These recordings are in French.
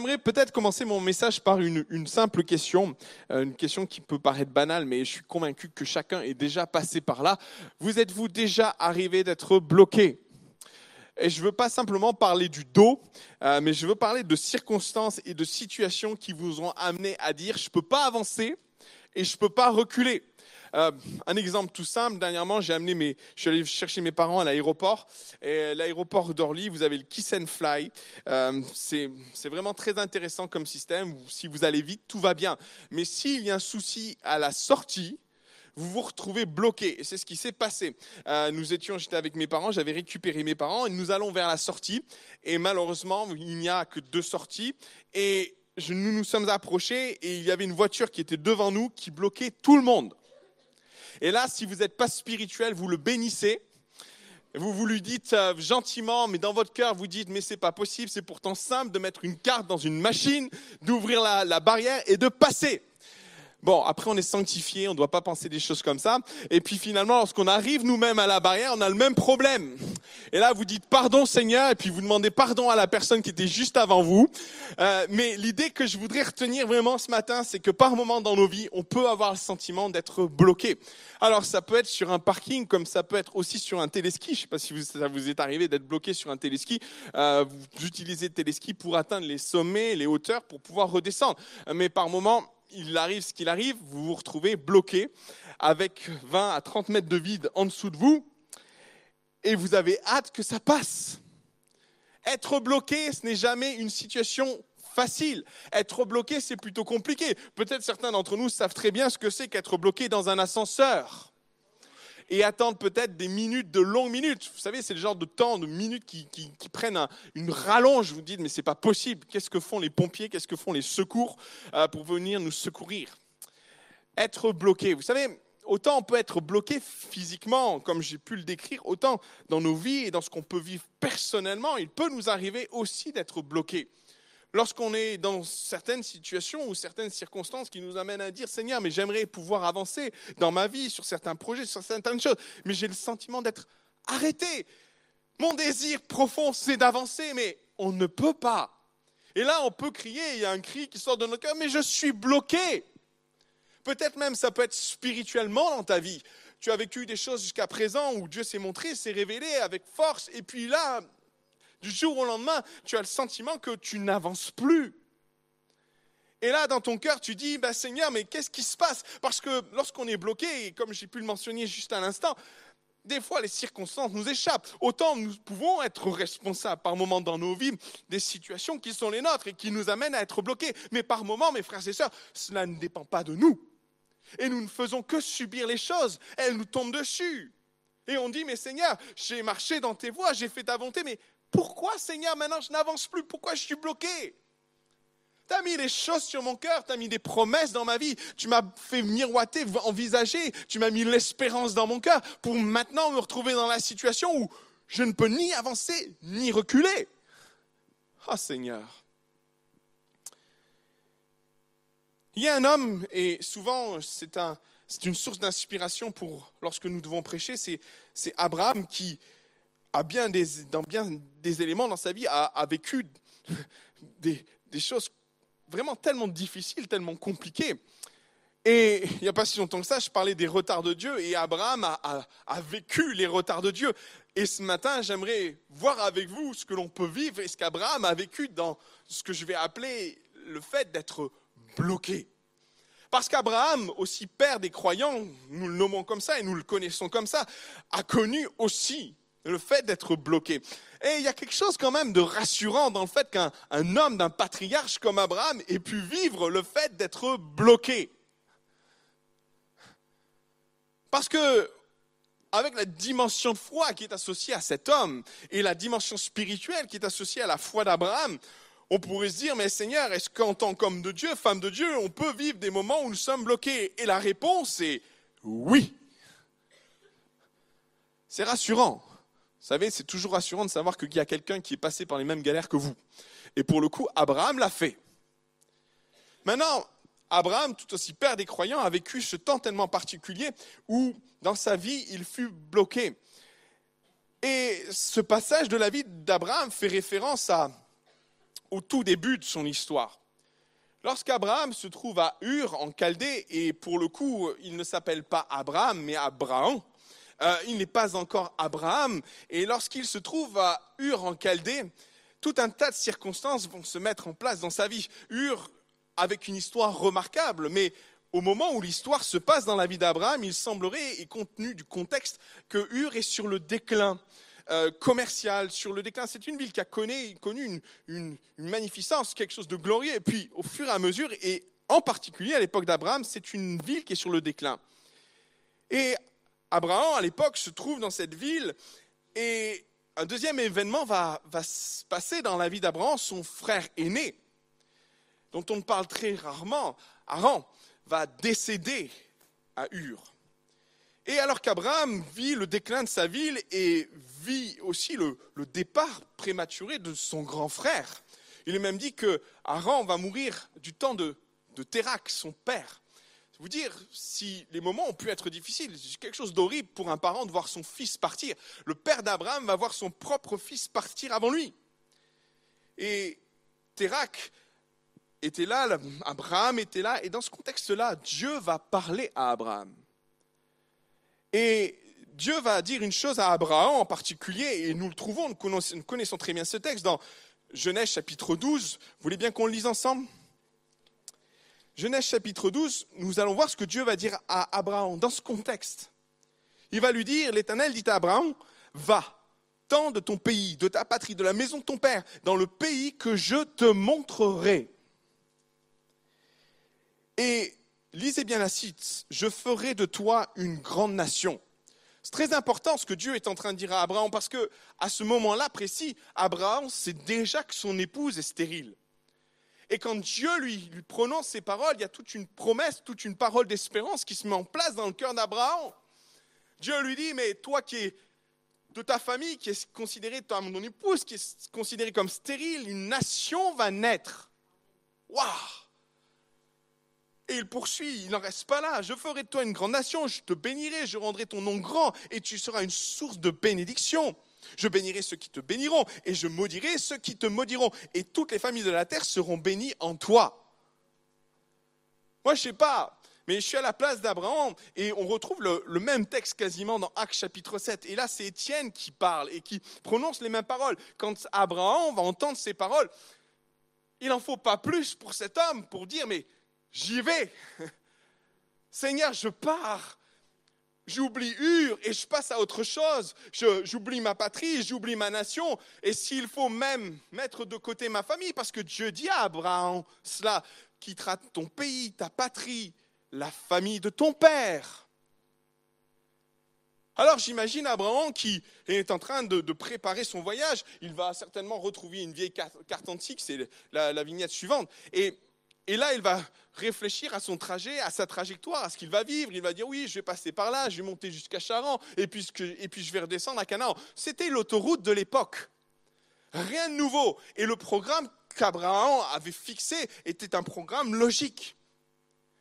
J'aimerais peut-être commencer mon message par une, simple question, euh, une question qui peut paraître banale, mais je suis convaincu que chacun est déjà passé par là. Vous êtes-vous déjà arrivé d'être bloqué? Et je ne veux pas simplement parler du dos, euh, mais je veux parler de circonstances et de situations qui vous ont amené à dire je ne peux pas avancer et je ne peux pas reculer. Euh, un exemple tout simple, dernièrement, j'ai amené mes, je suis allé chercher mes parents à l'aéroport. L'aéroport d'Orly, vous avez le Kiss and Fly. Euh, c'est vraiment très intéressant comme système. Si vous allez vite, tout va bien. Mais s'il y a un souci à la sortie, vous vous retrouvez bloqué. C'est ce qui s'est passé. Euh, nous étions, j'étais avec mes parents, j'avais récupéré mes parents et nous allons vers la sortie. Et malheureusement, il n'y a que deux sorties. Et nous nous sommes approchés et il y avait une voiture qui était devant nous qui bloquait tout le monde. Et là, si vous n'êtes pas spirituel, vous le bénissez. Vous vous lui dites euh, gentiment, mais dans votre cœur, vous dites, mais c'est pas possible, c'est pourtant simple de mettre une carte dans une machine, d'ouvrir la, la barrière et de passer. Bon, après, on est sanctifié, on ne doit pas penser des choses comme ça. Et puis finalement, lorsqu'on arrive nous-mêmes à la barrière, on a le même problème. Et là, vous dites pardon Seigneur, et puis vous demandez pardon à la personne qui était juste avant vous. Euh, mais l'idée que je voudrais retenir vraiment ce matin, c'est que par moment dans nos vies, on peut avoir le sentiment d'être bloqué. Alors, ça peut être sur un parking, comme ça peut être aussi sur un téléski. Je ne sais pas si ça vous est arrivé d'être bloqué sur un téléski. Euh, vous utilisez le téléski pour atteindre les sommets, les hauteurs, pour pouvoir redescendre. Mais par moment, il arrive ce qu'il arrive, vous vous retrouvez bloqué avec 20 à 30 mètres de vide en dessous de vous et vous avez hâte que ça passe. Être bloqué, ce n'est jamais une situation facile. Être bloqué, c'est plutôt compliqué. Peut-être certains d'entre nous savent très bien ce que c'est qu'être bloqué dans un ascenseur et attendre peut-être des minutes, de longues minutes. Vous savez, c'est le genre de temps, de minutes qui, prennent une rallonge. Vous dites, mais c'est pas possible. Qu'est-ce que font les pompiers? Qu'est-ce que font les secours euh, pour venir nous secourir? Être bloqué. Vous savez, autant on peut être bloqué physiquement, comme j'ai pu le décrire, autant dans nos vies et dans ce qu'on peut vivre personnellement, il peut nous arriver aussi d'être bloqué lorsqu'on est dans certaines situations ou certaines circonstances qui nous amènent à dire Seigneur, mais j'aimerais pouvoir avancer dans ma vie sur certains projets, sur certaines choses, mais j'ai le sentiment d'être arrêté. Mon désir profond, c'est d'avancer, mais on ne peut pas. Et là, on peut crier, il y a un cri qui sort de notre cœur, mais je suis bloqué. Peut-être même ça peut être spirituellement dans ta vie. Tu as vécu des choses jusqu'à présent où Dieu s'est montré, s'est révélé avec force, et puis là, du jour au lendemain, tu as le sentiment que tu n'avances plus. Et là, dans ton cœur, tu dis, bah, Seigneur, mais qu'est-ce qui se passe? Parce que lorsqu'on est bloqué, et comme j'ai pu le mentionner juste à l'instant, des fois, les circonstances nous échappent. Autant nous pouvons être responsables par moments dans nos vies des situations qui sont les nôtres et qui nous amènent à être bloqués. Mais par moments, mes frères et sœurs, cela ne dépend pas de nous. Et nous ne faisons que subir les choses. Elles nous tombent dessus. Et on dit, mais Seigneur, j'ai marché dans tes voies, j'ai fait ta volonté, mais pourquoi, Seigneur, maintenant je n'avance plus? Pourquoi je suis bloqué? Tu as mis les choses sur mon cœur, tu as mis des promesses dans ma vie, tu m'as fait miroiter, envisager, tu m'as mis l'espérance dans mon cœur pour maintenant me retrouver dans la situation où je ne peux ni avancer ni reculer. Ah Seigneur. Il y a un homme, et souvent c'est un, une source d'inspiration pour lorsque nous devons prêcher, c'est Abraham qui, bien des, dans bien des éléments dans sa vie, a, vécu des, choses vraiment tellement difficiles, tellement compliquées. Et il n'y a pas si longtemps que ça, je parlais des retards de Dieu et Abraham a, a vécu les retards de Dieu. Et ce matin, j'aimerais voir avec vous ce que l'on peut vivre et ce qu'Abraham a vécu dans ce que je vais appeler le fait d'être bloqué. Parce qu'Abraham, aussi père des croyants, nous le nommons comme ça et nous le connaissons comme ça, a connu aussi le fait d'être bloqué. Et il y a quelque chose quand même de rassurant dans le fait qu'un homme, d'un patriarche comme Abraham ait pu vivre le fait d'être bloqué. Parce que, avec la dimension de foi qui est associée à cet homme et la dimension spirituelle qui est associée à la foi d'Abraham, on pourrait se dire, mais Seigneur, est-ce qu'en tant qu'homme de Dieu, femme de Dieu, on peut vivre des moments où nous sommes bloqués? Et la réponse est oui. C'est rassurant. Savez, c'est toujours rassurant de savoir qu'il y a quelqu'un qui est passé par les mêmes galères que vous. Et pour le coup, Abraham l'a fait. Maintenant, Abraham, tout aussi père des croyants, a vécu ce temps tellement particulier où, dans sa vie, il fut bloqué. Et ce passage de la vie d'Abraham fait référence au tout début de son histoire. Lorsqu'Abraham se trouve à Ur, en Chaldée, et pour le coup, il ne s'appelle pas Abraham, mais Abraham, euh, il n'est pas encore Abraham, et lorsqu'il se trouve à Ur, en Chaldée, tout un tas de circonstances vont se mettre en place dans sa vie. Ur, avec une histoire remarquable, mais au moment où l'histoire se passe dans la vie d'Abraham, il semblerait, et compte tenu du contexte, que Ur est sur le déclin euh, commercial, sur le déclin. C'est une ville qui a connu, une, une, magnificence, quelque chose de glorieux. Et puis, au fur et à mesure, et en particulier à l'époque d'Abraham, c'est une ville qui est sur le déclin. Et Abraham, à l'époque, se trouve dans cette ville. Et un deuxième événement va, se passer dans la vie d'Abraham, son frère aîné, dont on parle très rarement, Aran va décéder à Ur. Et alors qu'Abraham vit le déclin de sa ville et vit aussi le, départ prématuré de son grand frère, il est même dit que Aran va mourir du temps de, de son père. Vous dire si les moments ont pu être difficiles, c'est quelque chose d'horrible pour un parent de voir son fils partir. Le père d'Abraham va voir son propre fils partir avant lui. Et Térac était là, Abraham était là, et dans ce contexte-là, Dieu va parler à Abraham. Et Dieu va dire une chose à Abraham en particulier, et nous le trouvons, nous connaissons très bien ce texte dans Genèse chapitre 12. Vous voulez bien qu'on le lise ensemble? Genèse chapitre 12, nous allons voir ce que Dieu va dire à Abraham dans ce contexte. Il va lui dire, l'Éternel dit à Abraham, va, tends de ton pays, de ta patrie, de la maison de ton père, dans le pays que je te montrerai. Et lisez bien la cite, je ferai de toi une grande nation. C'est très important ce que Dieu est en train de dire à Abraham parce que à ce moment-là précis, Abraham sait déjà que son épouse est stérile. Et quand Dieu lui, lui prononce ces paroles, il y a toute une promesse, toute une parole d'espérance qui se met en place dans le cœur d'Abraham. Dieu lui dit, mais toi qui es de ta famille, qui est considérée, ton épouse, qui est considérée comme stérile, une nation va naître. Waouh et il poursuit, il n'en reste pas là. Je ferai de toi une grande nation, je te bénirai, je rendrai ton nom grand et tu seras une source de bénédiction. Je bénirai ceux qui te béniront et je maudirai ceux qui te maudiront. Et toutes les familles de la terre seront bénies en toi. Moi, je ne sais pas, mais je suis à la place d'Abraham et on retrouve le, même texte quasiment dans Actes chapitre 7. Et là, c'est Étienne qui parle et qui prononce les mêmes paroles. Quand Abraham va entendre ces paroles, il n'en faut pas plus pour cet homme pour dire, mais j'y vais. Seigneur, je pars. J'oublie Ur et je passe à autre chose. J'oublie ma patrie, j'oublie ma nation. Et s'il faut même mettre de côté ma famille, parce que Dieu dit à Abraham cela, quittera ton pays, ta patrie, la famille de ton père. Alors j'imagine Abraham qui est en train de, préparer son voyage. Il va certainement retrouver une vieille carte, antique, c'est la, la, vignette suivante. Et et là, il va réfléchir à son trajet, à sa trajectoire, à ce qu'il va vivre. Il va dire oui, je vais passer par là, je vais monter jusqu'à Charan, et puis, je vais redescendre à Canaan. C'était l'autoroute de l'époque. Rien de nouveau. Et le programme qu'Abraham avait fixé était un programme logique.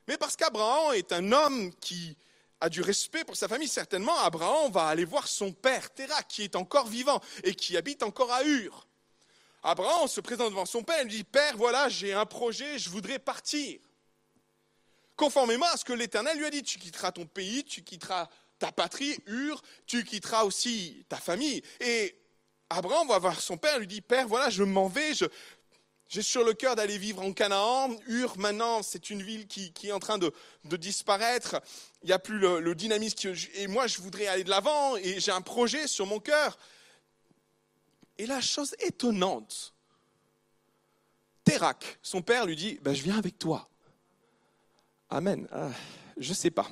Mais parce qu'Abraham est un homme qui a du respect pour sa famille, certainement, Abraham va aller voir son père, Terah, qui est encore vivant et qui habite encore à Ur. Abraham se présente devant son père et lui dit, Père, voilà, j'ai un projet, je voudrais partir. Conformément à ce que l'Éternel lui a dit, tu quitteras ton pays, tu quitteras ta patrie, Ur, tu quitteras aussi ta famille. Et Abraham va voir son père, lui dit, Père, voilà, je m'en vais, j'ai sur le cœur d'aller vivre en Canaan. Ur, maintenant, c'est une ville qui, est en train de, disparaître. Il n'y a plus le dynamisme. et moi, je voudrais aller de l'avant et j'ai un projet sur mon cœur. Et la chose étonnante, Térac, son père, lui dit ben, Je viens avec toi. Amen. Ah, je ne sais pas.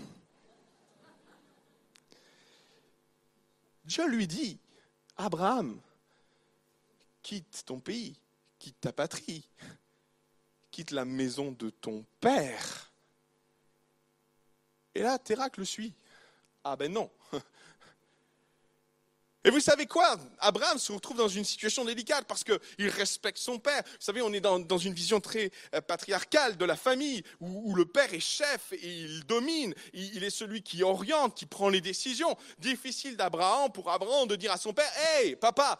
Dieu lui dit Abraham, quitte ton pays, quitte ta patrie, quitte la maison de ton père. Et là, Térac le suit. Ah ben non, et vous savez quoi? Abraham se retrouve dans une situation délicate parce qu'il respecte son père. Vous savez, on est dans, une vision très euh, patriarcale de la famille où, le père est chef et il domine. Il, est celui qui oriente, qui prend les décisions. Difficile d'Abraham pour Abraham de dire à son père Hey, papa,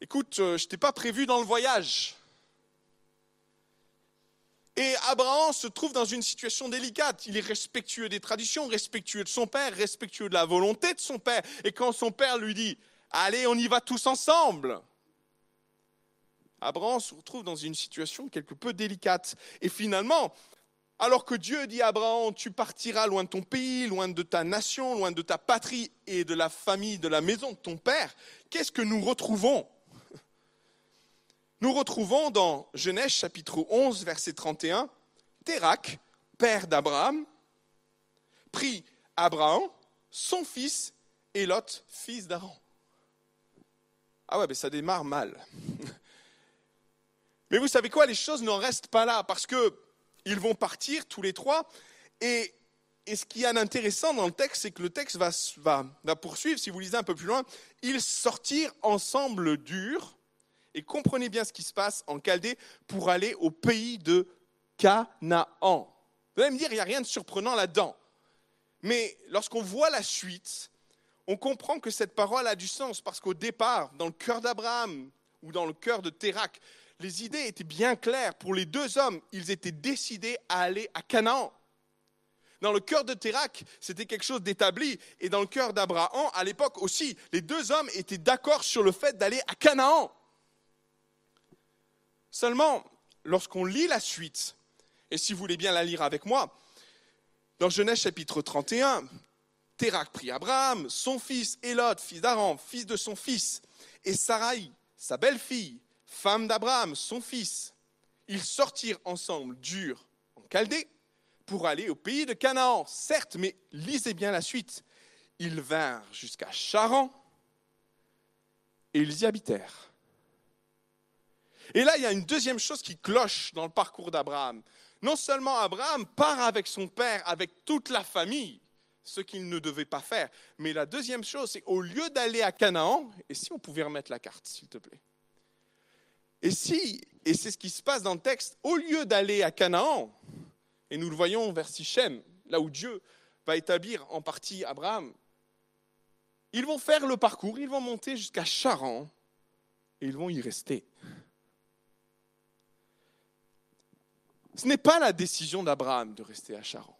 écoute, euh, je t'ai pas prévu dans le voyage. Et Abraham se trouve dans une situation délicate. Il est respectueux des traditions, respectueux de son père, respectueux de la volonté de son père. Et quand son père lui dit, allez, on y va tous ensemble, Abraham se retrouve dans une situation quelque peu délicate. Et finalement, alors que Dieu dit à Abraham, tu partiras loin de ton pays, loin de ta nation, loin de ta patrie et de la famille, de la maison de ton père, qu'est-ce que nous retrouvons? Nous retrouvons dans Genèse chapitre 11, verset 31, Térac, père d'Abraham, prit Abraham, son fils, et Lot, fils d'Aaron. Ah ouais, mais ça démarre mal. Mais vous savez quoi, les choses n'en restent pas là, parce qu'ils vont partir tous les trois, et, ce qui est intéressant dans le texte, c'est que le texte va, va, va poursuivre, si vous lisez un peu plus loin, ils sortirent ensemble dur et comprenez bien ce qui se passe en Chaldée pour aller au pays de Canaan. Vous allez me dire, il n'y a rien de surprenant là-dedans. Mais lorsqu'on voit la suite, on comprend que cette parole a du sens parce qu'au départ, dans le cœur d'Abraham ou dans le cœur de Térac, les idées étaient bien claires. Pour les deux hommes, ils étaient décidés à aller à Canaan. Dans le cœur de Térac, c'était quelque chose d'établi. Et dans le cœur d'Abraham, à l'époque aussi, les deux hommes étaient d'accord sur le fait d'aller à Canaan. Seulement, lorsqu'on lit la suite, et si vous voulez bien la lire avec moi, dans Genèse chapitre 31, Térac prit Abraham, son fils Élot, fils d'Aram, fils de son fils, et Sarai, sa belle-fille, femme d'Abraham, son fils. Ils sortirent ensemble dur en Chaldée pour aller au pays de Canaan. Certes, mais lisez bien la suite. Ils vinrent jusqu'à Charan et ils y habitèrent. Et là, il y a une deuxième chose qui cloche dans le parcours d'Abraham. Non seulement Abraham part avec son père, avec toute la famille, ce qu'il ne devait pas faire, mais la deuxième chose, c'est au lieu d'aller à Canaan, et si on pouvait remettre la carte, s'il te plaît. Et si, et c'est ce qui se passe dans le texte, au lieu d'aller à Canaan, et nous le voyons vers Sichem, là où Dieu va établir en partie Abraham, ils vont faire le parcours, ils vont monter jusqu'à Charan, et ils vont y rester. Ce n'est pas la décision d'Abraham de rester à Charan.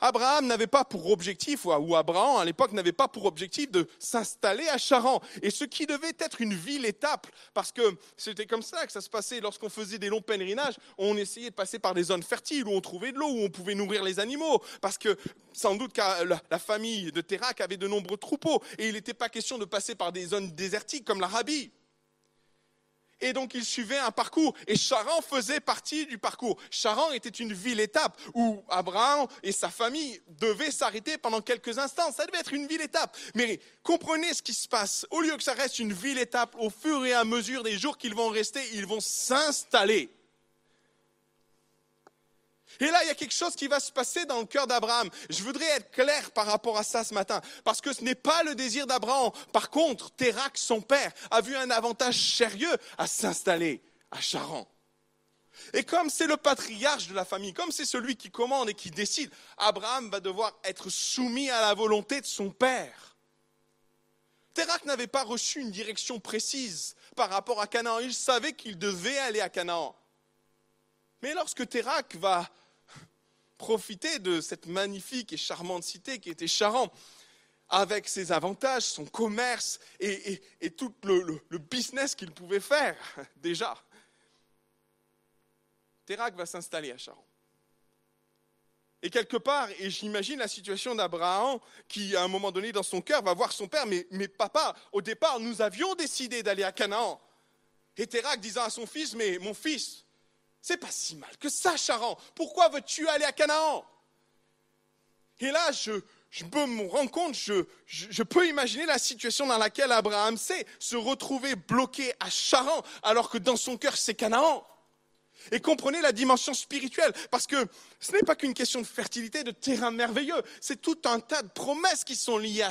Abraham n'avait pas pour objectif, ou Abraham à l'époque n'avait pas pour objectif de s'installer à Charan. Et ce qui devait être une ville étape, parce que c'était comme ça que ça se passait lorsqu'on faisait des longs pèlerinages, on essayait de passer par des zones fertiles où on trouvait de l'eau, où on pouvait nourrir les animaux, parce que sans doute la famille de Térac avait de nombreux troupeaux, et il n'était pas question de passer par des zones désertiques comme l'Arabie. Et donc il suivait un parcours. Et Charan faisait partie du parcours. Charan était une ville-étape où Abraham et sa famille devaient s'arrêter pendant quelques instants. Ça devait être une ville-étape. Mais comprenez ce qui se passe. Au lieu que ça reste une ville-étape, au fur et à mesure des jours qu'ils vont rester, ils vont s'installer. Et là, il y a quelque chose qui va se passer dans le cœur d'Abraham. Je voudrais être clair par rapport à ça ce matin, parce que ce n'est pas le désir d'Abraham. Par contre, Térac, son père, a vu un avantage sérieux à s'installer à Charan. Et comme c'est le patriarche de la famille, comme c'est celui qui commande et qui décide, Abraham va devoir être soumis à la volonté de son père. Térac n'avait pas reçu une direction précise par rapport à Canaan. Il savait qu'il devait aller à Canaan. Mais lorsque Térac va profiter de cette magnifique et charmante cité qui était Charan, avec ses avantages, son commerce et, tout le, business qu'il pouvait faire déjà. Térac va s'installer à Charan. Et quelque part, et j'imagine la situation d'Abraham qui, à un moment donné, dans son cœur, va voir son père, mais, papa, au départ, nous avions décidé d'aller à Canaan. Et Térac disant à son fils, mais mon fils, c'est pas si mal que ça, Charan. Pourquoi veux-tu aller à Canaan? Et là, je, me rendre compte, je, peux imaginer la situation dans laquelle Abraham sait se retrouver bloqué à Charan, alors que dans son cœur, c'est Canaan. Et comprenez la dimension spirituelle, parce que ce n'est pas qu'une question de fertilité, de terrain merveilleux, c'est tout un tas de promesses qui sont liées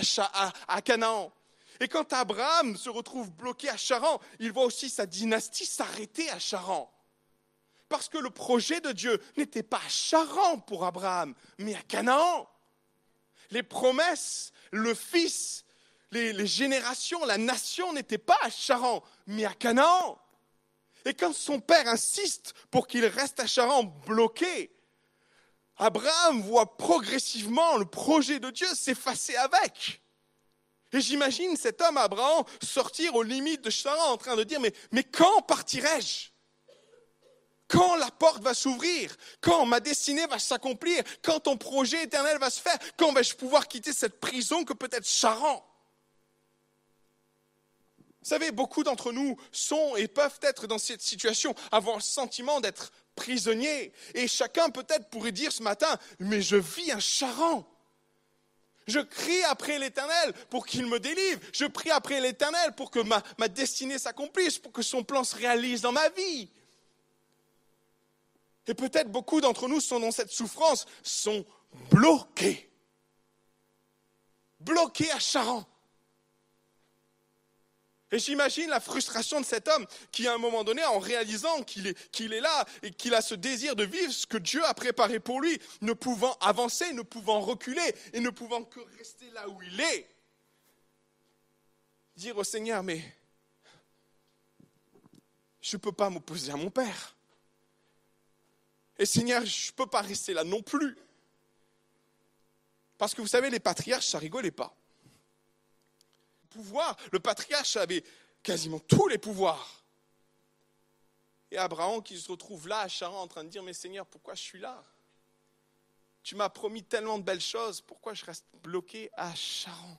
à Canaan. Et quand Abraham se retrouve bloqué à Charan, il voit aussi sa dynastie s'arrêter à Charan. Parce que le projet de Dieu n'était pas à Charan pour Abraham, mais à Canaan. Les promesses, le fils, les, générations, la nation n'étaient pas à Charan, mais à Canaan. Et quand son père insiste pour qu'il reste à Charan bloqué, Abraham voit progressivement le projet de Dieu s'effacer avec. Et j'imagine cet homme, Abraham, sortir aux limites de Charan en train de dire, mais, mais quand partirai-je? Quand la porte va s'ouvrir Quand ma destinée va s'accomplir Quand ton projet éternel va se faire Quand vais-je pouvoir quitter cette prison que peut être Charan? Vous savez, beaucoup d'entre nous sont et peuvent être dans cette situation, avoir le sentiment d'être prisonniers. Et chacun peut-être pourrait dire ce matin, mais je vis un Charan. Je crie après l'Éternel pour qu'il me délivre. Je prie après l'Éternel pour que ma destinée s'accomplisse, pour que son plan se réalise dans ma vie. Et peut-être beaucoup d'entre nous sont dans cette souffrance, sont bloqués. Bloqués à Charan. Et j'imagine la frustration de cet homme qui, à un moment donné, en réalisant qu'il est, qu'il est là et qu'il a ce désir de vivre ce que Dieu a préparé pour lui, ne pouvant avancer, ne pouvant reculer et ne pouvant que rester là où il est, dire au Seigneur, mais je ne peux pas m'opposer à mon Père. Et Seigneur, je ne peux pas rester là non plus. Parce que vous savez, les patriarches, ça rigolait pas pouvoir. Le patriarche avait quasiment tous les pouvoirs. Et Abraham qui se retrouve là à Charan en train de dire, mais Seigneur, pourquoi je suis là? Tu m'as promis tellement de belles choses, pourquoi je reste bloqué à Charan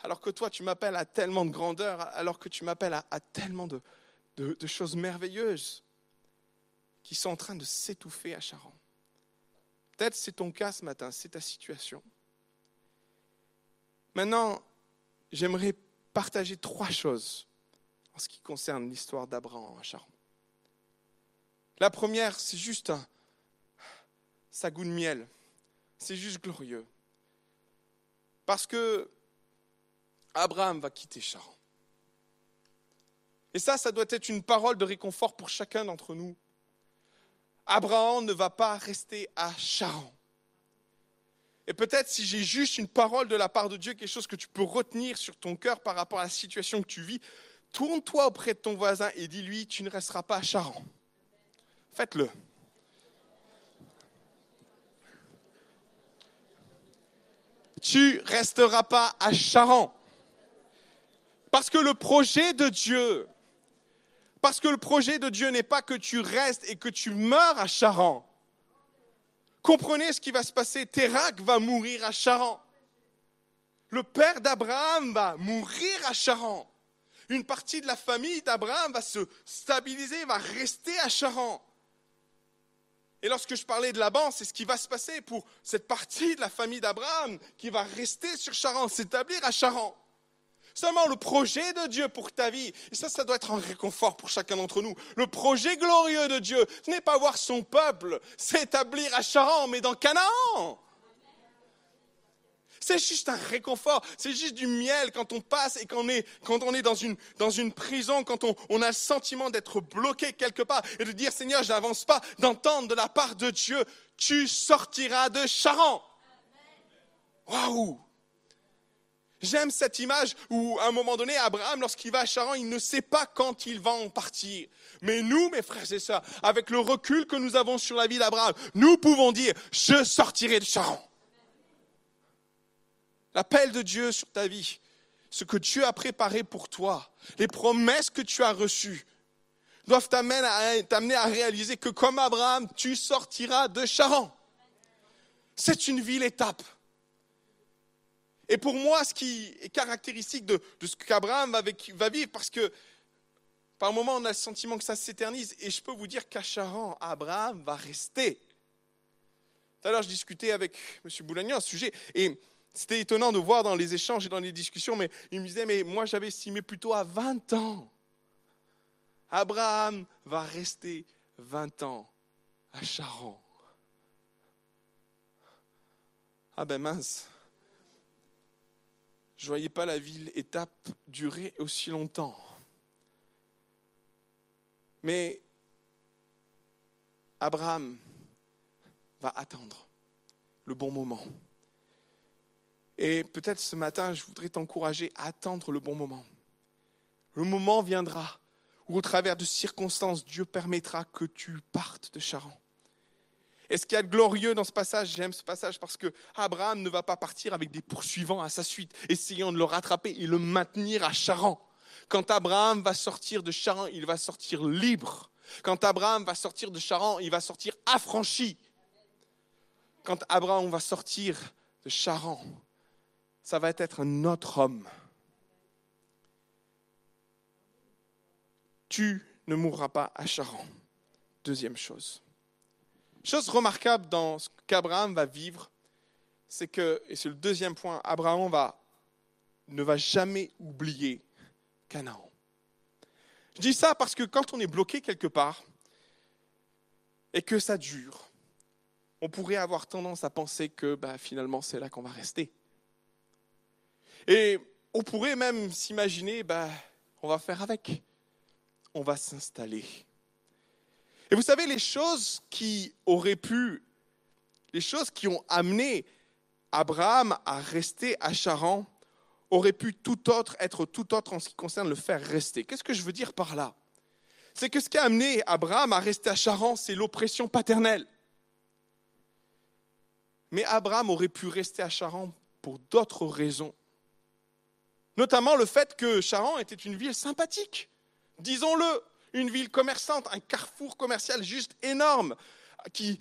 Alors que toi, tu m'appelles à tellement de grandeur, alors que tu m'appelles à, tellement de choses merveilleuses qui sont en train de s'étouffer à Charan. Peut-être c'est ton cas ce matin, c'est ta situation. Maintenant, j'aimerais partager trois choses en ce qui concerne l'histoire d'Abraham à Charon. La première, c'est juste un, ça goût de miel. C'est juste glorieux. Parce que Abraham va quitter Charon. Et ça, ça doit être une parole de réconfort pour chacun d'entre nous. Abraham ne va pas rester à Charon. Et peut-être si j'ai juste une parole de la part de Dieu, quelque chose que tu peux retenir sur ton cœur par rapport à la situation que tu vis, tourne-toi auprès de ton voisin et dis-lui, tu ne resteras pas à Charan. Faites-le. Tu resteras pas à Charan. Parce que le projet de Dieu, parce que le projet de Dieu n'est pas que tu restes et que tu meurs à Charan. Comprenez ce qui va se passer. Térac va mourir à Charan. Le père d'Abraham va mourir à Charan. Une partie de la famille d'Abraham va se stabiliser, va rester à Charan. Et lorsque je parlais de Laban, c'est ce qui va se passer pour cette partie de la famille d'Abraham qui va rester sur Charan, s'établir à Charan. Seulement le projet de Dieu pour ta vie, et ça, ça doit être un réconfort pour chacun d'entre nous. Le projet glorieux de Dieu, ce n'est pas voir son peuple s'établir à Charan, mais dans Canaan. C'est juste un réconfort, c'est juste du miel quand on passe et quand on est, quand on est dans, une, dans une prison, quand on, on a le sentiment d'être bloqué quelque part et de dire Seigneur, je n'avance pas, d'entendre de la part de Dieu, tu sortiras de Charan. Waouh J'aime cette image où, à un moment donné, Abraham, lorsqu'il va à Charan, il ne sait pas quand il va en partir. Mais nous, mes frères et sœurs, avec le recul que nous avons sur la vie d'Abraham, nous pouvons dire, je sortirai de Charan. L'appel de Dieu sur ta vie, ce que Dieu a préparé pour toi, les promesses que tu as reçues, doivent t'amener à, réaliser que comme Abraham, tu sortiras de Charan. C'est une ville étape. Et pour moi, ce qui est caractéristique de, ce qu'Abraham va, vivre, parce que par moment, on a le sentiment que ça s'éternise, et je peux vous dire qu'à Charan, Abraham va rester. Tout à l'heure, je discutais avec M. Boulagnon à ce sujet, et c'était étonnant de voir dans les échanges et dans les discussions, mais il me disait, mais moi j'avais estimé plutôt à 20 ans. Abraham va rester 20 ans à Charan. Ah ben mince, je ne voyais pas la ville étape durer aussi longtemps. Mais Abraham va attendre le bon moment. Et peut-être ce matin, je voudrais t'encourager à attendre le bon moment. Le moment viendra ou au travers de circonstances, Dieu permettra que tu partes de Charan. Et ce qu'il y a de glorieux dans ce passage, j'aime ce passage parce que Abraham ne va pas partir avec des poursuivants à sa suite, essayant de le rattraper et le maintenir à Charan. Quand Abraham va sortir de Charan, il va sortir libre. Quand Abraham va sortir de Charan, il va sortir affranchi. Quand Abraham va sortir de Charan, ça va être un autre homme. Tu ne mourras pas à Charan. Deuxième chose. Chose remarquable dans ce qu'Abraham va vivre, c'est que, et c'est le deuxième point, Abraham va, ne va jamais oublier Canaan. Je dis ça parce que quand on est bloqué quelque part et que ça dure, on pourrait avoir tendance à penser que bah, finalement c'est là qu'on va rester. Et on pourrait même s'imaginer, bah, on va faire avec, on va s'installer. Et vous savez, les choses qui auraient pu, les choses qui ont amené Abraham à rester à Charan, auraient pu tout autre être tout autre en ce qui concerne le faire rester. Qu'est-ce que je veux dire par là? C'est que ce qui a amené Abraham à rester à Charan, c'est l'oppression paternelle. Mais Abraham aurait pu rester à Charan pour d'autres raisons. Notamment le fait que Charan était une ville sympathique. Disons-le, une ville commerçante, un carrefour commercial juste énorme qui,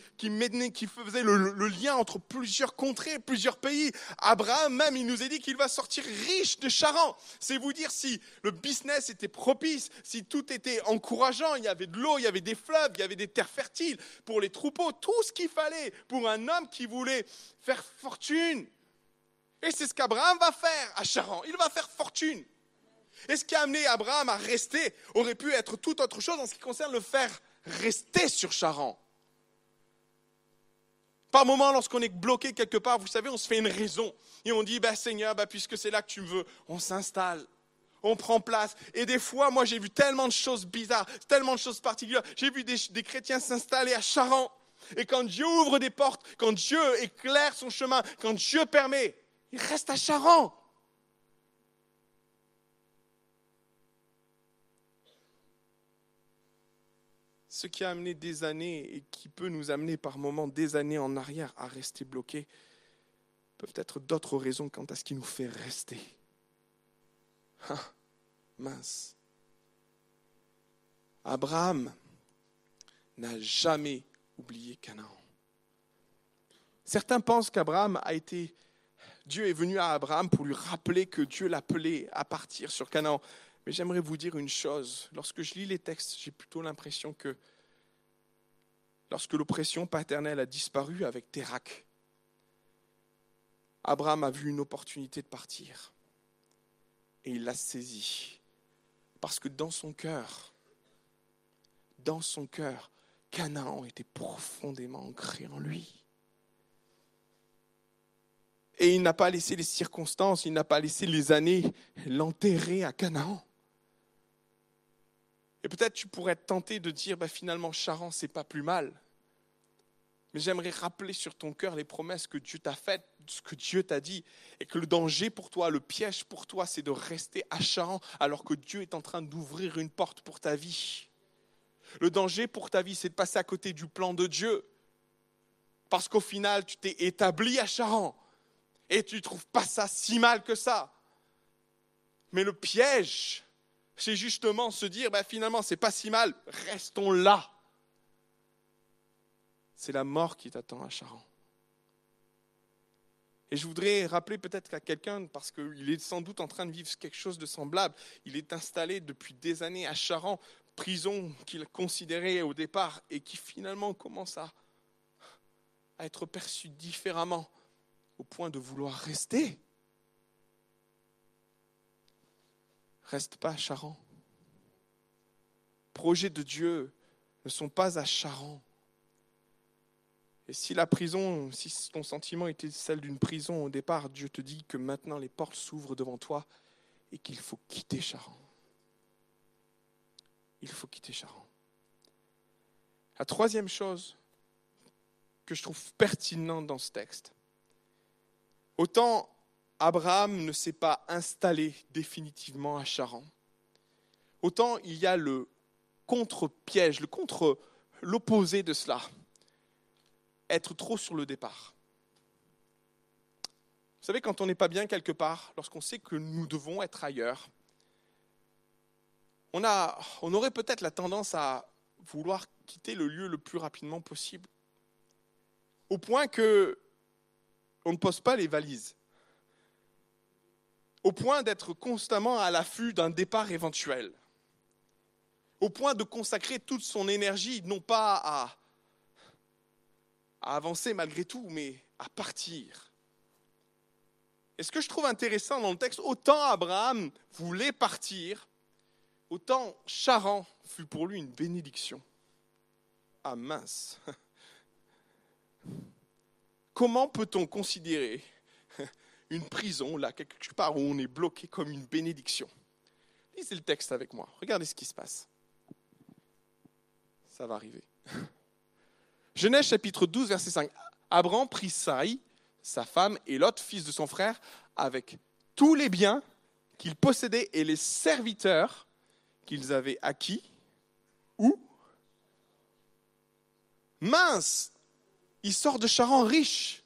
faisait le, lien entre plusieurs contrées, plusieurs pays. Abraham même, il nous a dit qu'il va sortir riche de Charan. C'est vous dire si le business était propice, si tout était encourageant, il y avait de l'eau, il y avait des fleuves, il y avait des terres fertiles pour les troupeaux, tout ce qu'il fallait pour un homme qui voulait faire fortune. Et c'est ce qu'Abraham va faire à Charan. Il va faire fortune. Et ce qui a amené Abraham à rester aurait pu être tout autre chose en ce qui concerne le faire rester sur Charan. Par moment, lorsqu'on est bloqué quelque part, vous savez, on se fait une raison. Et on dit, bah, Seigneur, bah, puisque c'est là que tu me veux, on s'installe. On prend place. Et des fois, moi, j'ai vu tellement de choses bizarres, tellement de choses particulières. J'ai vu des, chrétiens s'installer à Charan. Et quand Dieu ouvre des portes, quand Dieu éclaire son chemin, quand Dieu permet, il reste à Charan. Ce qui a amené des années et qui peut nous amener par moments des années en arrière à rester bloqués, peuvent être d'autres raisons quant à ce qui nous fait rester. Ah, mince. Abraham n'a jamais oublié Canaan. Certains pensent qu'Abraham a été. Dieu est venu à Abraham pour lui rappeler que Dieu l'appelait à partir sur Canaan. Mais j'aimerais vous dire une chose. Lorsque je lis les textes, j'ai plutôt l'impression que lorsque l'oppression paternelle a disparu avec Térac, Abraham a vu une opportunité de partir. Et il l'a saisie. Parce que dans son cœur, dans son cœur, Canaan était profondément ancré en lui. Et il n'a pas laissé les circonstances, il n'a pas laissé les années l'enterrer à Canaan. Et peut-être tu pourrais être tenté de dire, bah, finalement, Charan, c'est pas plus mal. Mais j'aimerais rappeler sur ton cœur les promesses que Dieu t'a faites, ce que Dieu t'a dit, et que le danger pour toi, le piège pour toi, c'est de rester à Charan alors que Dieu est en train d'ouvrir une porte pour ta vie. Le danger pour ta vie, c'est de passer à côté du plan de Dieu. Parce qu'au final, tu t'es établi à Charan et tu ne trouves pas ça si mal que ça. Mais le piège, c'est justement se dire, ben finalement, c'est pas si mal, restons là. C'est la mort qui t'attend à Charan. Et je voudrais rappeler peut-être à quelqu'un, parce qu'il est sans doute en train de vivre quelque chose de semblable, il est installé depuis des années à Charan, prison qu'il considérait au départ et qui finalement commence à, à être perçu différemment au point de vouloir rester. Reste pas à Charan. Projets de Dieu ne sont pas à Charan. Et si la prison, si ton sentiment était celle d'une prison au départ, Dieu te dit que maintenant les portes s'ouvrent devant toi et qu'il faut quitter Charan. Il faut quitter Charan. La troisième chose que je trouve pertinente dans ce texte, autant Abraham ne s'est pas installé définitivement à Charan. Autant il y a le contre-piège, le contre, l'opposé de cela. Être trop sur le départ. Vous savez, quand on n'est pas bien quelque part, lorsqu'on sait que nous devons être ailleurs, on, on aurait peut-être la tendance à vouloir quitter le lieu le plus rapidement possible. Au point que on ne pose pas les valises. Au point d'être constamment à l'affût d'un départ éventuel. Au point de consacrer toute son énergie, non pas à, avancer malgré tout, mais à partir. Et ce que je trouve intéressant dans le texte, autant Abraham voulait partir, autant Charan fut pour lui une bénédiction. Ah mince. Comment peut-on considérer une prison, là, quelque part où on est bloqué, comme une bénédiction Lisez le texte avec moi. Regardez ce qui se passe. Ça va arriver. Genèse chapitre 12, verset 5. Abraham prit Saï, sa femme et l'autre fils de son frère, avec tous les biens qu'ils possédaient et les serviteurs qu'ils avaient acquis. Où? Mince Il sort de Charan riche.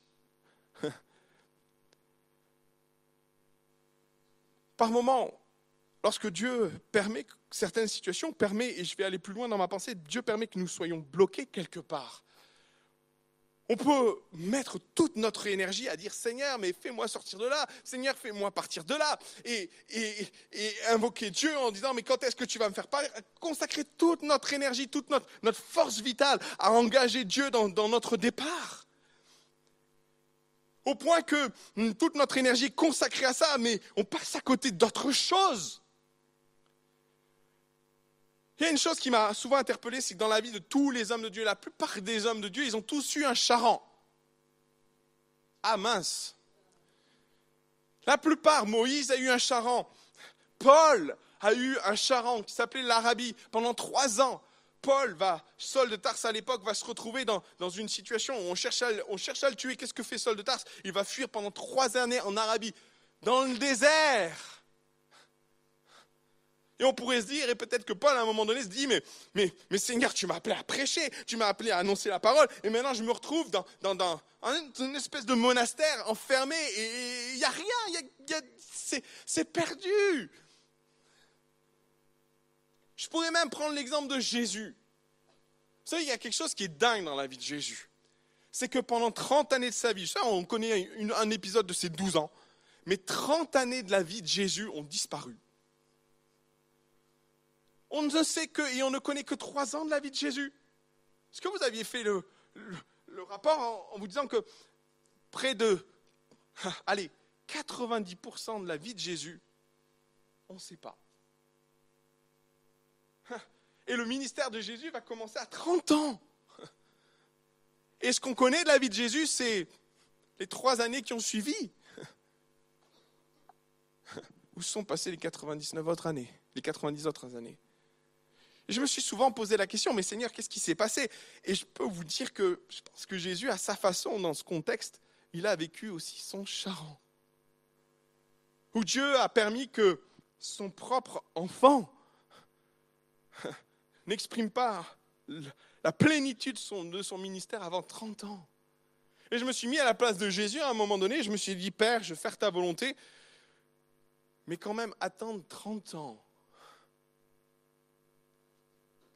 Par moments, lorsque Dieu permet certaines situations, permet, et je vais aller plus loin dans ma pensée, Dieu permet que nous soyons bloqués quelque part. On peut mettre toute notre énergie à dire Seigneur, mais fais-moi sortir de là, Seigneur, fais-moi partir de là, et, invoquer Dieu en disant mais quand est-ce que tu vas me faire parler? Consacrer toute notre énergie, toute notre, force vitale à engager Dieu dans, dans notre départ. Au point que hum, toute notre énergie est consacrée à ça, mais on passe à côté d'autres choses. Il y a une chose qui m'a souvent interpellé, c'est que dans la vie de tous les hommes de Dieu, la plupart des hommes de Dieu, ils ont tous eu un charan. Ah mince. La plupart, Moïse a eu un charan. Paul a eu un charan qui s'appelait l'Arabie pendant trois ans. Paul va, Saul de Tarse à l'époque, va se retrouver dans, une situation où on cherche, à, on cherche à le tuer. Qu'est-ce que fait Saul de Tarse? Il va fuir pendant trois années en Arabie, dans le désert. Et on pourrait se dire, et peut-être que Paul à un moment donné se dit, mais, mais, mais Seigneur, tu m'as appelé à prêcher, tu m'as appelé à annoncer la parole, et maintenant je me retrouve dans, dans, dans une espèce de monastère enfermé, et il n'y a rien, c'est perdu. Je pourrais même prendre l'exemple de Jésus. Vous savez, il y a quelque chose qui est dingue dans la vie de Jésus. C'est que pendant 30 années de sa vie, on connaît un épisode de ses 12 ans, mais 30 années de la vie de Jésus ont disparu. On ne sait que, et on ne connaît que trois ans de la vie de Jésus. Est-ce que vous aviez fait le, rapport en, vous disant que près de, allez, 90% de la vie de Jésus, on ne sait pas. Et le ministère de Jésus va commencer à 30 ans. Et ce qu'on connaît de la vie de Jésus, c'est les trois années qui ont suivi. Où sont passées les 99 autres années, les 90 autres années? Je me suis souvent posé la question, mais Seigneur, qu'est-ce qui s'est passé? Et je peux vous dire que je pense que Jésus, à sa façon, dans ce contexte, il a vécu aussi son charron. Où Dieu a permis que son propre enfant n'exprime pas la plénitude de son ministère avant 30 ans. Et je me suis mis à la place de Jésus à un moment donné, je me suis dit, Père, je vais faire ta volonté, mais quand même attendre 30 ans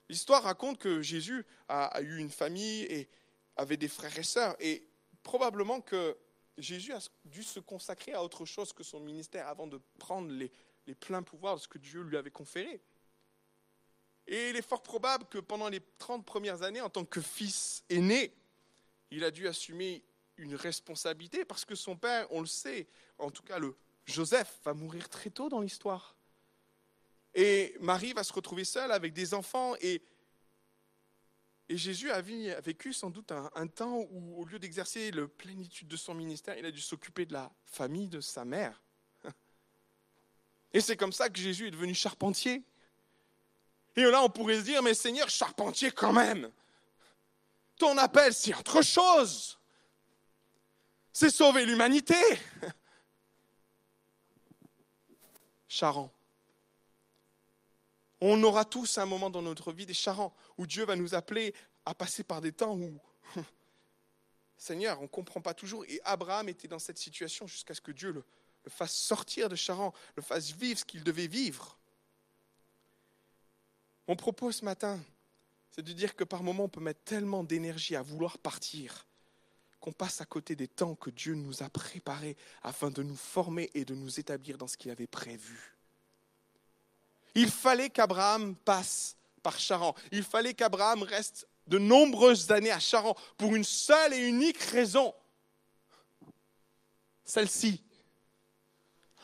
L'histoire raconte que Jésus a, eu une famille et avait des frères et sœurs. Et probablement que Jésus a dû se consacrer à autre chose que son ministère avant de prendre les, pleins pouvoirs de ce que Dieu lui avait conféré. Et il est fort probable que pendant les 30 premières années, en tant que fils aîné, il a dû assumer une responsabilité parce que son père, on le sait, en tout cas le Joseph, va mourir très tôt dans l'histoire. Et Marie va se retrouver seule avec des enfants. Et, et Jésus a vécu sans doute un, temps où, au lieu d'exercer la plénitude de son ministère, il a dû s'occuper de la famille de sa mère. Et c'est comme ça que Jésus est devenu charpentier. Et là, on pourrait se dire, mais Seigneur, charpentier quand même. Ton appel, c'est autre chose. C'est sauver l'humanité. Charan On aura tous un moment dans notre vie des charants où Dieu va nous appeler à passer par des temps où, Seigneur, on ne comprend pas toujours. Et Abraham était dans cette situation jusqu'à ce que Dieu le, le fasse sortir de Charan, le fasse vivre ce qu'il devait vivre. Mon propos ce matin, c'est de dire que par moments, on peut mettre tellement d'énergie à vouloir partir qu'on passe à côté des temps que Dieu nous a préparés afin de nous former et de nous établir dans ce qu'il avait prévu. Il fallait qu'Abraham passe par Charan. Il fallait qu'Abraham reste de nombreuses années à Charan pour une seule et unique raison. Celle-ci.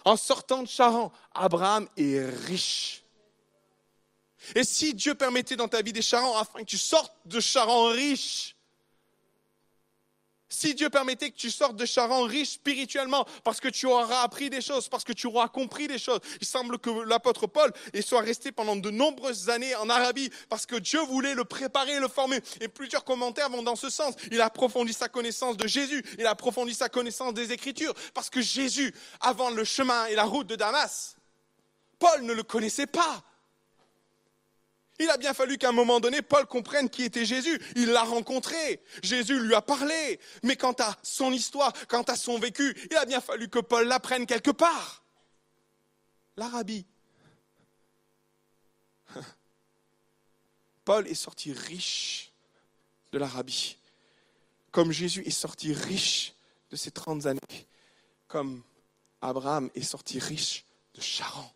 En sortant de Charan, Abraham est riche. Et si Dieu permettait dans ta vie des Charans afin que tu sortes de Charan riche, si Dieu permettait que tu sortes de Charan riche spirituellement, parce que tu auras appris des choses, parce que tu auras compris des choses. Il semble que l'apôtre Paul soit resté pendant de nombreuses années en Arabie, parce que Dieu voulait le préparer le former. Et plusieurs commentaires vont dans ce sens. Il a approfondi sa connaissance de Jésus, il a approfondi sa connaissance des Écritures, parce que Jésus, avant le chemin et la route de Damas, Paul ne le connaissait pas. Il a bien fallu qu'à un moment donné, Paul comprenne qui était Jésus. Il l'a rencontré. Jésus lui a parlé. Mais quant à son histoire, quant à son vécu, il a bien fallu que Paul l'apprenne quelque part. L'Arabie. Paul est sorti riche de l'Arabie. Comme Jésus est sorti riche de ses 30 années. Comme Abraham est sorti riche de Charan.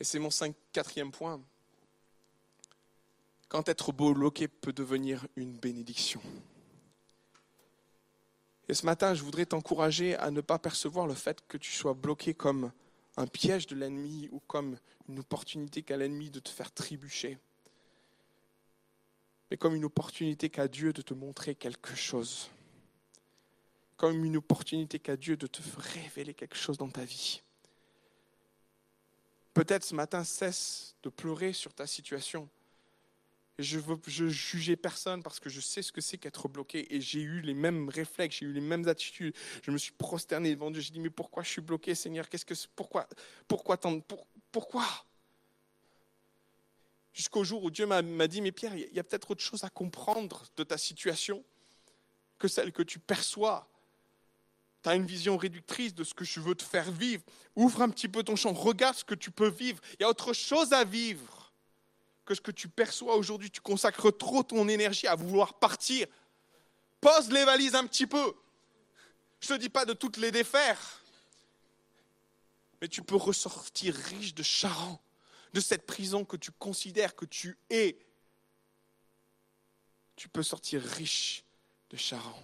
Et c'est mon cinq, quatrième point. Quand être bloqué peut devenir une bénédiction. Et ce matin, je voudrais t'encourager à ne pas percevoir le fait que tu sois bloqué comme un piège de l'ennemi ou comme une opportunité qu'a l'ennemi de te faire trébucher, mais comme une opportunité qu'a Dieu de te montrer quelque chose, comme une opportunité qu'a Dieu de te révéler quelque chose dans ta vie. Peut-être ce matin, cesse de pleurer sur ta situation. Je veux je juger personne parce que je sais ce que c'est qu'être bloqué. Et j'ai eu les mêmes réflexes, j'ai eu les mêmes attitudes. Je me suis prosterné devant Dieu. J'ai dit, mais pourquoi je suis bloqué, Seigneur? Qu'est-ce que pourquoi pourquoi tant, pour, pourquoi? Jusqu'au jour où Dieu m'a dit, mais Pierre, il y a peut-être autre chose à comprendre de ta situation que celle que tu perçois tu as une vision réductrice de ce que je veux te faire vivre. Ouvre un petit peu ton champ, regarde ce que tu peux vivre. Il y a autre chose à vivre que ce que tu perçois aujourd'hui. Tu consacres trop ton énergie à vouloir partir. Pose les valises un petit peu. Je ne te dis pas de toutes les défaire, mais tu peux ressortir riche de Charan, de cette prison que tu considères que tu es. Tu peux sortir riche de Charan.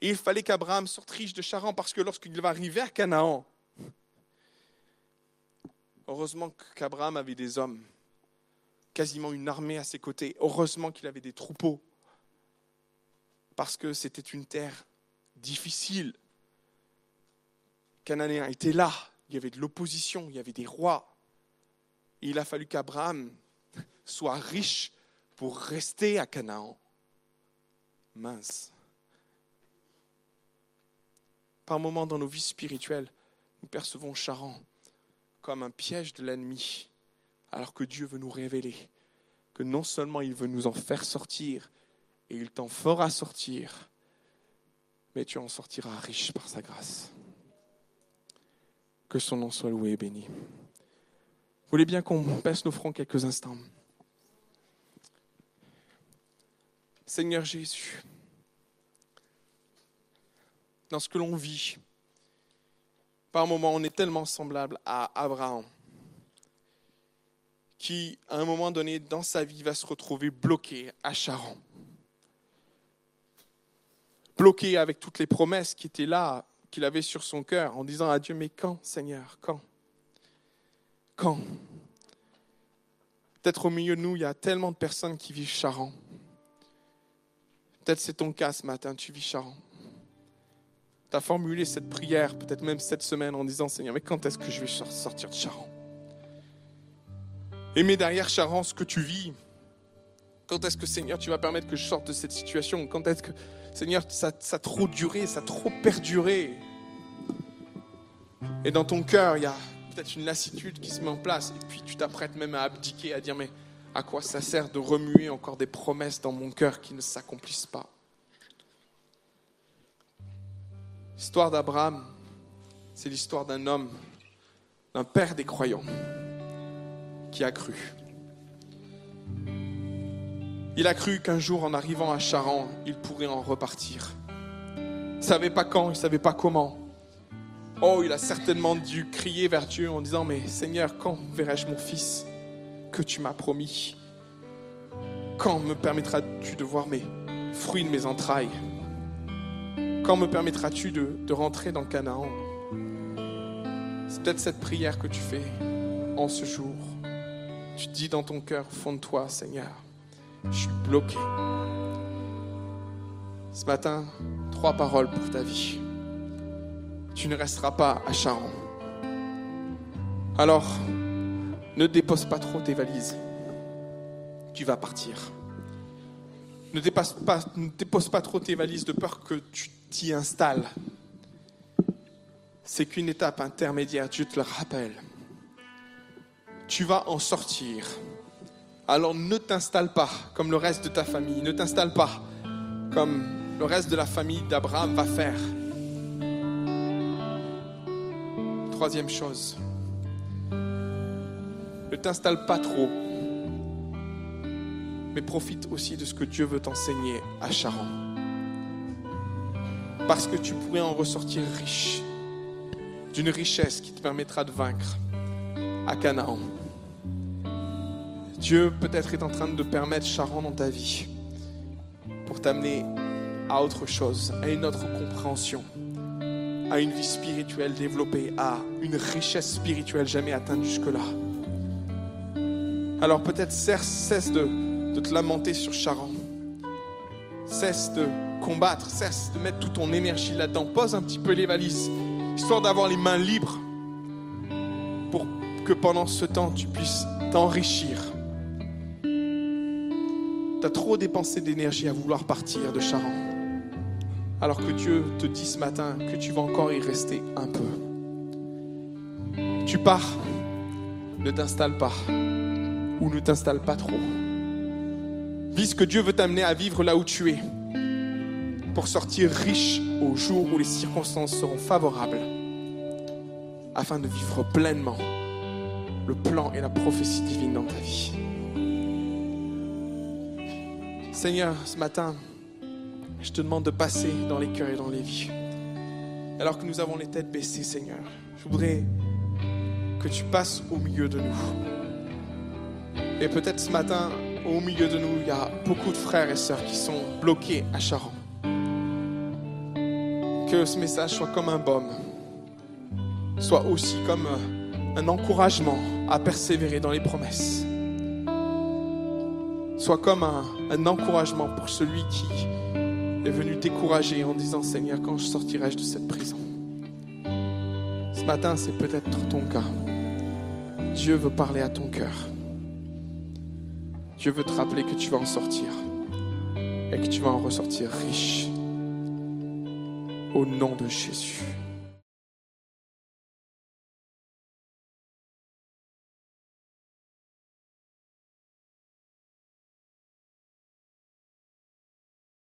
Et il fallait qu'Abraham sorte riche de Charan parce que lorsqu'il va arriver à Canaan, heureusement qu'Abraham avait des hommes, quasiment une armée à ses côtés. Heureusement qu'il avait des troupeaux parce que c'était une terre difficile. Cananéen était là, il y avait de l'opposition, il y avait des rois. Il a fallu qu'Abraham soit riche pour rester à Canaan. Mince par moments dans nos vies spirituelles, nous percevons Charan comme un piège de l'ennemi, alors que Dieu veut nous révéler que non seulement il veut nous en faire sortir, et il t'en fera sortir, mais tu en sortiras riche par sa grâce. Que son nom soit loué et béni. Vous voulez bien qu'on baisse nos fronts quelques instants? Seigneur Jésus, dans ce que l'on vit. Par moments, on est tellement semblable à Abraham, qui, à un moment donné dans sa vie, va se retrouver bloqué à Charan. Bloqué avec toutes les promesses qui étaient là, qu'il avait sur son cœur, en disant à Dieu, mais quand, Seigneur, quand? Quand? Peut-être au milieu de nous, il y a tellement de personnes qui vivent Charan. Peut-être c'est ton cas ce matin, tu vis Charan tu formulé cette prière, peut-être même cette semaine, en disant Seigneur, mais quand est-ce que je vais sortir de Charan Et derrière Charan, ce que tu vis, quand est-ce que Seigneur, tu vas permettre que je sorte de cette situation? Quand est-ce que, Seigneur, ça, ça a trop duré, ça a trop perduré? Et dans ton cœur, il y a peut-être une lassitude qui se met en place, et puis tu t'apprêtes même à abdiquer, à dire mais à quoi ça sert de remuer encore des promesses dans mon cœur qui ne s'accomplissent pas? L'histoire d'Abraham, c'est l'histoire d'un homme, d'un père des croyants, qui a cru. Il a cru qu'un jour, en arrivant à Charan, il pourrait en repartir. Il ne savait pas quand, il ne savait pas comment. Oh, il a certainement dû crier vers Dieu en disant, mais Seigneur, quand verrai-je mon fils que tu m'as promis? Quand me permettras-tu de voir mes fruits de mes entrailles? Quand me permettras-tu de, rentrer dans Canaan? C'est peut-être cette prière que tu fais en ce jour. Tu dis dans ton cœur, fond de toi, Seigneur, je suis bloqué. Ce matin, trois paroles pour ta vie. Tu ne resteras pas à Charon. Alors, ne dépose pas trop tes valises. Tu vas partir. Ne, ne dépose pas trop tes valises de peur que tu t'y installes. C'est qu'une étape intermédiaire, Dieu te le rappelle. Tu vas en sortir. Alors ne t'installe pas comme le reste de ta famille. Ne t'installe pas comme le reste de la famille d'Abraham va faire. Troisième chose, ne t'installe pas trop, mais profite aussi de ce que Dieu veut t'enseigner à Charon. Parce que tu pourrais en ressortir riche, d'une richesse qui te permettra de vaincre à Canaan. Dieu peut-être est en train de permettre Charon dans ta vie pour t'amener à autre chose, à une autre compréhension, à une vie spirituelle développée, à une richesse spirituelle jamais atteinte jusque-là. Alors peut-être cesse de, de te lamenter sur Charon. Cesse de combattre, cesse de mettre toute ton énergie là-dedans. Pose un petit peu les valises, histoire d'avoir les mains libres pour que pendant ce temps tu puisses t'enrichir. Tu as trop dépensé d'énergie à vouloir partir de Charon alors que Dieu te dit ce matin que tu vas encore y rester un peu. Tu pars, ne t'installe pas ou ne t'installe pas trop. Vis que Dieu veut t'amener à vivre là où tu es pour sortir riche au jour où les circonstances seront favorables afin de vivre pleinement le plan et la prophétie divine dans ta vie. Seigneur, ce matin, je te demande de passer dans les cœurs et dans les vies. Alors que nous avons les têtes baissées, Seigneur, je voudrais que tu passes au milieu de nous. Et peut-être ce matin, au milieu de nous, il y a beaucoup de frères et sœurs qui sont bloqués à Charon. Que ce message soit comme un baume, soit aussi comme un encouragement à persévérer dans les promesses, soit comme un, encouragement pour celui qui est venu décourager en disant Seigneur, quand je sortirai-je de cette prison? Ce matin, c'est peut-être ton cas. Dieu veut parler à ton cœur. Dieu veut te rappeler que tu vas en sortir et que tu vas en ressortir riche. Au nom de Jésus.